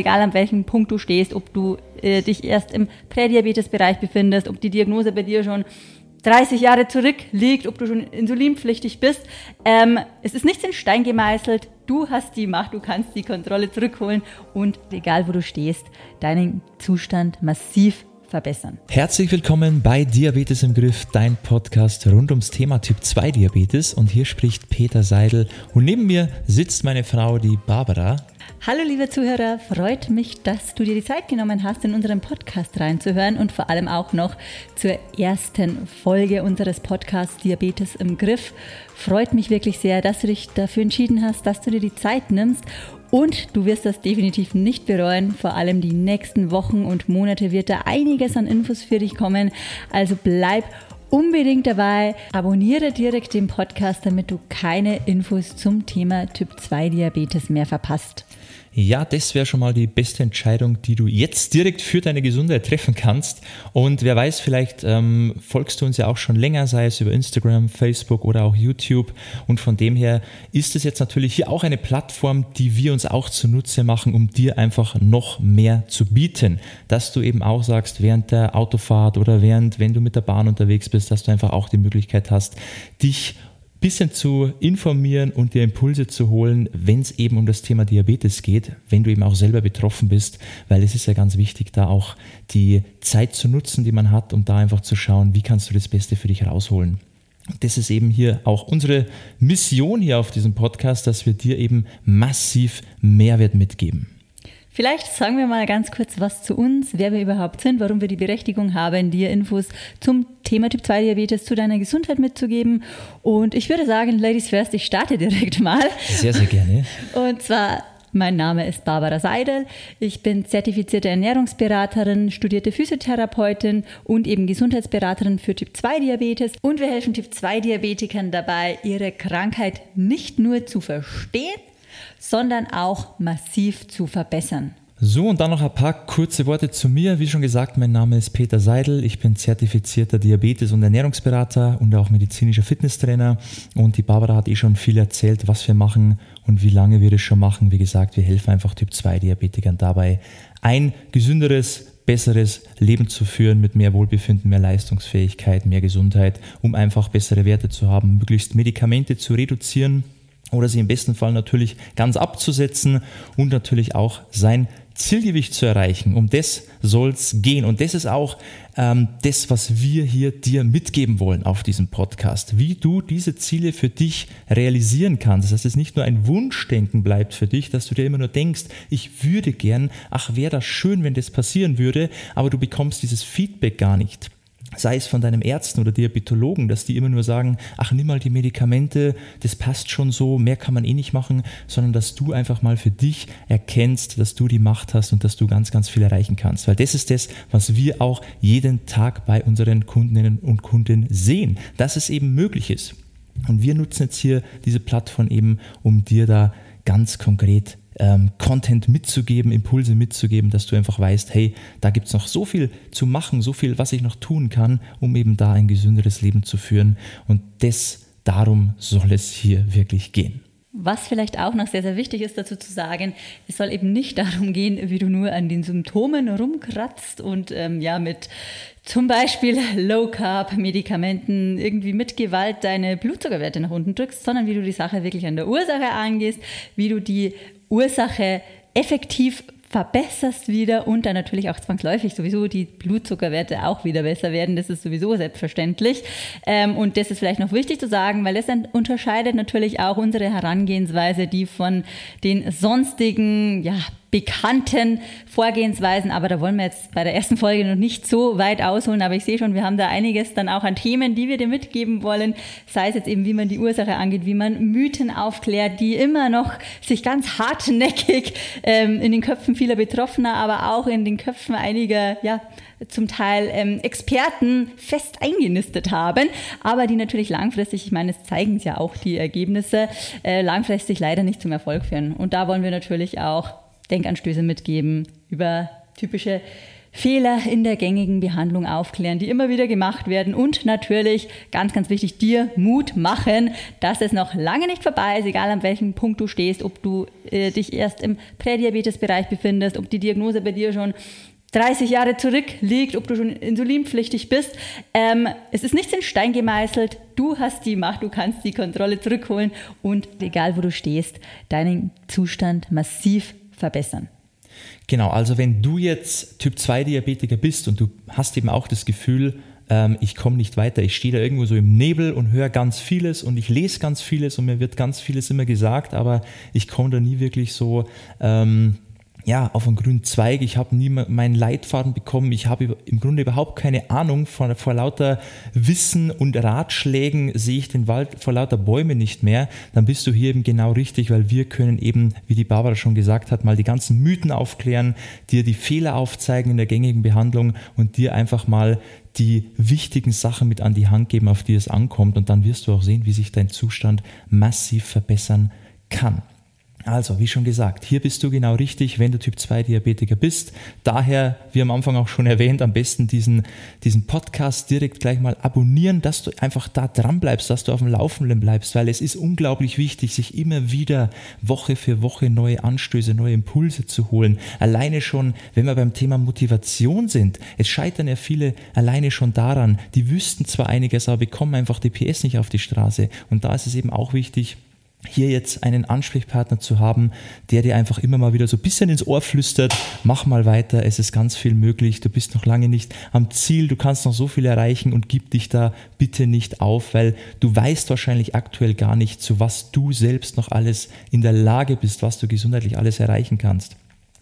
Egal an welchem Punkt du stehst, ob du äh, dich erst im Prädiabetesbereich befindest, ob die Diagnose bei dir schon 30 Jahre zurückliegt, ob du schon insulinpflichtig bist. Ähm, es ist nichts in Stein gemeißelt. Du hast die Macht, du kannst die Kontrolle zurückholen und egal wo du stehst, deinen Zustand massiv verbessern. Herzlich willkommen bei Diabetes im Griff, dein Podcast rund ums Thema Typ 2 Diabetes. Und hier spricht Peter Seidel und neben mir sitzt meine Frau, die Barbara. Hallo liebe Zuhörer, freut mich, dass du dir die Zeit genommen hast, in unseren Podcast reinzuhören und vor allem auch noch zur ersten Folge unseres Podcasts Diabetes im Griff. Freut mich wirklich sehr, dass du dich dafür entschieden hast, dass du dir die Zeit nimmst und du wirst das definitiv nicht bereuen. Vor allem die nächsten Wochen und Monate wird da einiges an Infos für dich kommen. Also bleib unbedingt dabei. Abonniere direkt den Podcast, damit du keine Infos zum Thema Typ 2 Diabetes mehr verpasst. Ja, das wäre schon mal die beste Entscheidung, die du jetzt direkt für deine Gesundheit treffen kannst. Und wer weiß, vielleicht ähm, folgst du uns ja auch schon länger, sei es über Instagram, Facebook oder auch YouTube. Und von dem her ist es jetzt natürlich hier auch eine Plattform, die wir uns auch zunutze machen, um dir einfach noch mehr zu bieten. Dass du eben auch sagst, während der Autofahrt oder während, wenn du mit der Bahn unterwegs bist, dass du einfach auch die Möglichkeit hast, dich bisschen zu informieren und dir Impulse zu holen, wenn es eben um das Thema Diabetes geht, wenn du eben auch selber betroffen bist, weil es ist ja ganz wichtig, da auch die Zeit zu nutzen, die man hat, um da einfach zu schauen, wie kannst du das Beste für dich rausholen. Das ist eben hier auch unsere Mission hier auf diesem Podcast, dass wir dir eben massiv Mehrwert mitgeben. Vielleicht sagen wir mal ganz kurz was zu uns, wer wir überhaupt sind, warum wir die Berechtigung haben, dir Infos zum Thema Typ 2 Diabetes zu deiner Gesundheit mitzugeben. Und ich würde sagen, Ladies First, ich starte direkt mal. Sehr, sehr gerne. Und zwar mein Name ist Barbara Seidel. Ich bin zertifizierte Ernährungsberaterin, studierte Physiotherapeutin und eben Gesundheitsberaterin für Typ 2 Diabetes. Und wir helfen Typ 2 Diabetikern dabei, ihre Krankheit nicht nur zu verstehen, sondern auch massiv zu verbessern. So, und dann noch ein paar kurze Worte zu mir. Wie schon gesagt, mein Name ist Peter Seidel. Ich bin zertifizierter Diabetes- und Ernährungsberater und auch medizinischer Fitnesstrainer. Und die Barbara hat eh schon viel erzählt, was wir machen und wie lange wir das schon machen. Wie gesagt, wir helfen einfach Typ 2 Diabetikern dabei, ein gesünderes, besseres Leben zu führen mit mehr Wohlbefinden, mehr Leistungsfähigkeit, mehr Gesundheit, um einfach bessere Werte zu haben, möglichst Medikamente zu reduzieren oder sie im besten Fall natürlich ganz abzusetzen und natürlich auch sein Zielgewicht zu erreichen. Um das soll es gehen. Und das ist auch ähm, das, was wir hier dir mitgeben wollen auf diesem Podcast. Wie du diese Ziele für dich realisieren kannst. Dass es nicht nur ein Wunschdenken bleibt für dich, dass du dir immer nur denkst, ich würde gern, ach, wäre das schön, wenn das passieren würde, aber du bekommst dieses Feedback gar nicht sei es von deinem Ärzten oder Diabetologen, dass die immer nur sagen, ach nimm mal die Medikamente, das passt schon so, mehr kann man eh nicht machen, sondern dass du einfach mal für dich erkennst, dass du die Macht hast und dass du ganz, ganz viel erreichen kannst. Weil das ist das, was wir auch jeden Tag bei unseren Kundinnen und Kunden sehen, dass es eben möglich ist. Und wir nutzen jetzt hier diese Plattform eben, um dir da ganz konkret ähm, Content mitzugeben, Impulse mitzugeben, dass du einfach weißt, hey, da gibt es noch so viel zu machen, so viel, was ich noch tun kann, um eben da ein gesünderes Leben zu führen. Und das, darum soll es hier wirklich gehen. Was vielleicht auch noch sehr, sehr wichtig ist dazu zu sagen, es soll eben nicht darum gehen, wie du nur an den Symptomen rumkratzt und ähm, ja mit zum Beispiel Low Carb Medikamenten irgendwie mit Gewalt deine Blutzuckerwerte nach unten drückst, sondern wie du die Sache wirklich an der Ursache angehst, wie du die Ursache effektiv verbesserst wieder und dann natürlich auch zwangsläufig sowieso die Blutzuckerwerte auch wieder besser werden. Das ist sowieso selbstverständlich. Ähm, und das ist vielleicht noch wichtig zu sagen, weil das unterscheidet natürlich auch unsere Herangehensweise, die von den sonstigen ja, bekannten Vorgehensweisen, aber da wollen wir jetzt bei der ersten Folge noch nicht so weit ausholen, aber ich sehe schon, wir haben da einiges dann auch an Themen, die wir dir mitgeben wollen, sei es jetzt eben, wie man die Ursache angeht, wie man Mythen aufklärt, die immer noch sich ganz hartnäckig ähm, in den Köpfen vieler Betroffener, aber auch in den Köpfen einiger, ja, zum Teil ähm, Experten fest eingenistet haben, aber die natürlich langfristig, ich meine, es zeigen es ja auch die Ergebnisse, äh, langfristig leider nicht zum Erfolg führen. Und da wollen wir natürlich auch Denkanstöße mitgeben über typische Fehler in der gängigen Behandlung aufklären, die immer wieder gemacht werden und natürlich, ganz, ganz wichtig, dir Mut machen, dass es noch lange nicht vorbei ist, egal an welchem Punkt du stehst, ob du äh, dich erst im Prädiabetesbereich befindest, ob die Diagnose bei dir schon 30 Jahre zurückliegt, ob du schon insulinpflichtig bist. Ähm, es ist nichts in Stein gemeißelt. Du hast die Macht, du kannst die Kontrolle zurückholen und egal wo du stehst, deinen Zustand massiv verbessern. Genau, also wenn du jetzt Typ 2 Diabetiker bist und du hast eben auch das Gefühl, ähm, ich komme nicht weiter, ich stehe da irgendwo so im Nebel und höre ganz vieles und ich lese ganz vieles und mir wird ganz vieles immer gesagt, aber ich komme da nie wirklich so ähm, ja, auf einen grünen Zweig, ich habe nie meinen Leitfaden bekommen, ich habe im Grunde überhaupt keine Ahnung, vor, vor lauter Wissen und Ratschlägen sehe ich den Wald vor lauter Bäume nicht mehr, dann bist du hier eben genau richtig, weil wir können eben, wie die Barbara schon gesagt hat, mal die ganzen Mythen aufklären, dir die Fehler aufzeigen in der gängigen Behandlung und dir einfach mal die wichtigen Sachen mit an die Hand geben, auf die es ankommt. Und dann wirst du auch sehen, wie sich dein Zustand massiv verbessern kann. Also, wie schon gesagt, hier bist du genau richtig, wenn du Typ 2 Diabetiker bist. Daher, wie am Anfang auch schon erwähnt, am besten diesen, diesen Podcast direkt gleich mal abonnieren, dass du einfach da dran bleibst, dass du auf dem Laufenden bleibst, weil es ist unglaublich wichtig, sich immer wieder Woche für Woche neue Anstöße, neue Impulse zu holen. Alleine schon, wenn wir beim Thema Motivation sind, es scheitern ja viele alleine schon daran, die wüssten zwar einiges, aber bekommen einfach die PS nicht auf die Straße. Und da ist es eben auch wichtig, hier jetzt einen Ansprechpartner zu haben, der dir einfach immer mal wieder so ein bisschen ins Ohr flüstert, mach mal weiter, es ist ganz viel möglich, du bist noch lange nicht am Ziel, du kannst noch so viel erreichen und gib dich da bitte nicht auf, weil du weißt wahrscheinlich aktuell gar nicht, zu was du selbst noch alles in der Lage bist, was du gesundheitlich alles erreichen kannst.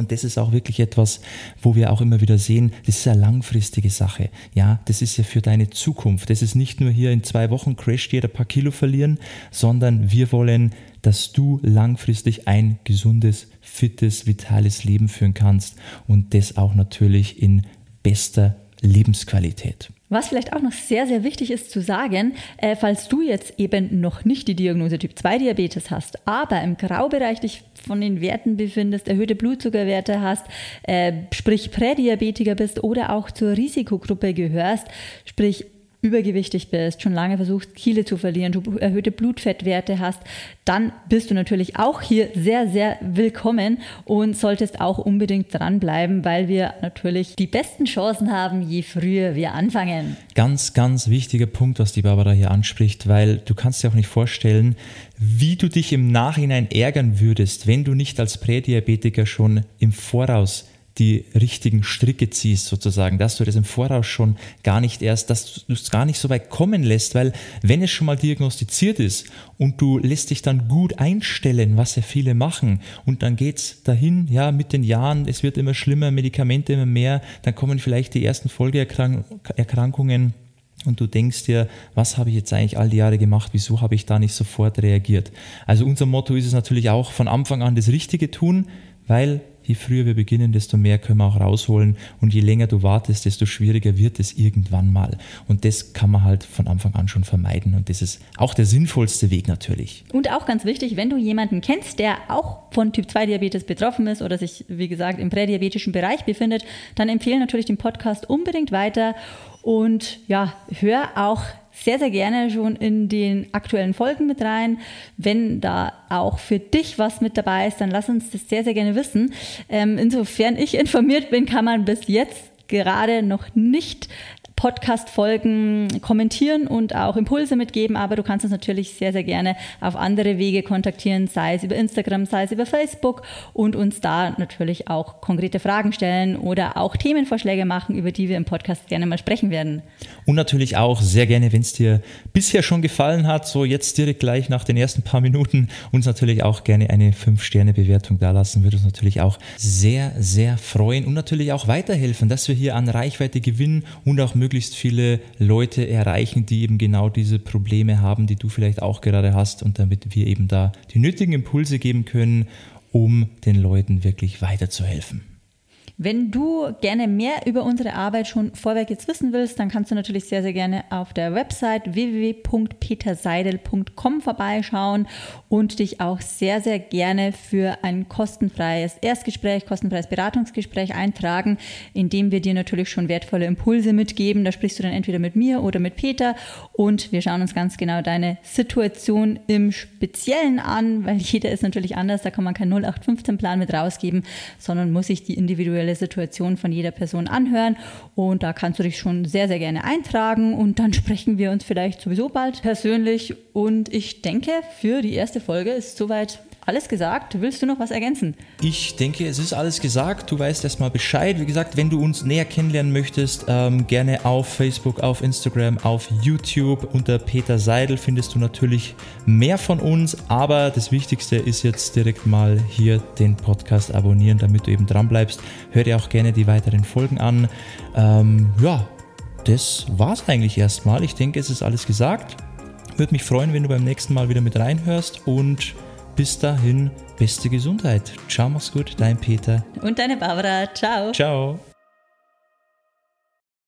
Und das ist auch wirklich etwas, wo wir auch immer wieder sehen, das ist eine langfristige Sache. Ja, das ist ja für deine Zukunft. Das ist nicht nur hier in zwei Wochen crasht jeder paar Kilo verlieren, sondern wir wollen, dass du langfristig ein gesundes, fittes, vitales Leben führen kannst und das auch natürlich in bester Lebensqualität. Was vielleicht auch noch sehr, sehr wichtig ist zu sagen, äh, falls du jetzt eben noch nicht die Diagnose Typ 2 Diabetes hast, aber im Graubereich dich von den Werten befindest, erhöhte Blutzuckerwerte hast, äh, sprich Prädiabetiker bist oder auch zur Risikogruppe gehörst, sprich übergewichtig bist, schon lange versuchst, Kiele zu verlieren, du erhöhte Blutfettwerte hast, dann bist du natürlich auch hier sehr, sehr willkommen und solltest auch unbedingt dranbleiben, weil wir natürlich die besten Chancen haben, je früher wir anfangen. Ganz, ganz wichtiger Punkt, was die Barbara hier anspricht, weil du kannst dir auch nicht vorstellen, wie du dich im Nachhinein ärgern würdest, wenn du nicht als Prädiabetiker schon im Voraus die richtigen Stricke ziehst, sozusagen, dass du das im Voraus schon gar nicht erst, dass du es gar nicht so weit kommen lässt, weil wenn es schon mal diagnostiziert ist und du lässt dich dann gut einstellen, was ja viele machen, und dann geht es dahin, ja, mit den Jahren, es wird immer schlimmer, Medikamente immer mehr, dann kommen vielleicht die ersten Folgeerkrankungen und du denkst dir, was habe ich jetzt eigentlich all die Jahre gemacht, wieso habe ich da nicht sofort reagiert? Also unser Motto ist es natürlich auch von Anfang an das Richtige tun, weil je früher wir beginnen, desto mehr können wir auch rausholen. Und je länger du wartest, desto schwieriger wird es irgendwann mal. Und das kann man halt von Anfang an schon vermeiden. Und das ist auch der sinnvollste Weg natürlich. Und auch ganz wichtig, wenn du jemanden kennst, der auch von Typ 2 Diabetes betroffen ist oder sich, wie gesagt, im prädiabetischen Bereich befindet, dann empfehle natürlich den Podcast unbedingt weiter. Und ja, hör auch sehr, sehr gerne schon in den aktuellen Folgen mit rein. Wenn da auch für dich was mit dabei ist, dann lass uns das sehr, sehr gerne wissen. Ähm, insofern ich informiert bin, kann man bis jetzt gerade noch nicht Podcast-Folgen kommentieren und auch Impulse mitgeben, aber du kannst uns natürlich sehr, sehr gerne auf andere Wege kontaktieren, sei es über Instagram, sei es über Facebook und uns da natürlich auch konkrete Fragen stellen oder auch Themenvorschläge machen, über die wir im Podcast gerne mal sprechen werden. Und natürlich auch sehr gerne, wenn es dir bisher schon gefallen hat, so jetzt direkt gleich nach den ersten paar Minuten, uns natürlich auch gerne eine 5-Sterne-Bewertung da lassen, würde uns natürlich auch sehr, sehr freuen und natürlich auch weiterhelfen, dass wir hier an Reichweite gewinnen und auch möglichst möglichst viele Leute erreichen, die eben genau diese Probleme haben, die du vielleicht auch gerade hast und damit wir eben da die nötigen Impulse geben können, um den Leuten wirklich weiterzuhelfen. Wenn du gerne mehr über unsere Arbeit schon vorweg jetzt wissen willst, dann kannst du natürlich sehr, sehr gerne auf der Website www.peterseidel.com vorbeischauen und dich auch sehr, sehr gerne für ein kostenfreies Erstgespräch, kostenfreies Beratungsgespräch eintragen, in dem wir dir natürlich schon wertvolle Impulse mitgeben. Da sprichst du dann entweder mit mir oder mit Peter und wir schauen uns ganz genau deine Situation im Speziellen an, weil jeder ist natürlich anders. Da kann man keinen 0815-Plan mit rausgeben, sondern muss sich die individuelle Situation von jeder Person anhören. Und da kannst du dich schon sehr, sehr gerne eintragen und dann sprechen wir uns vielleicht sowieso bald persönlich. Und ich denke, für die erste Folge ist soweit alles gesagt. Willst du noch was ergänzen? Ich denke, es ist alles gesagt. Du weißt erstmal Bescheid. Wie gesagt, wenn du uns näher kennenlernen möchtest, ähm, gerne auf Facebook, auf Instagram, auf YouTube. Unter Peter Seidel findest du natürlich mehr von uns. Aber das Wichtigste ist jetzt direkt mal hier den Podcast abonnieren, damit du eben dran bleibst. Hör dir auch gerne die weiteren Folgen an. Ähm, ja, das war's eigentlich erstmal. Ich denke, es ist alles gesagt. Würde mich freuen, wenn du beim nächsten Mal wieder mit reinhörst und bis dahin, beste Gesundheit. Ciao, mach's gut, dein Peter. Und deine Barbara. Ciao. Ciao.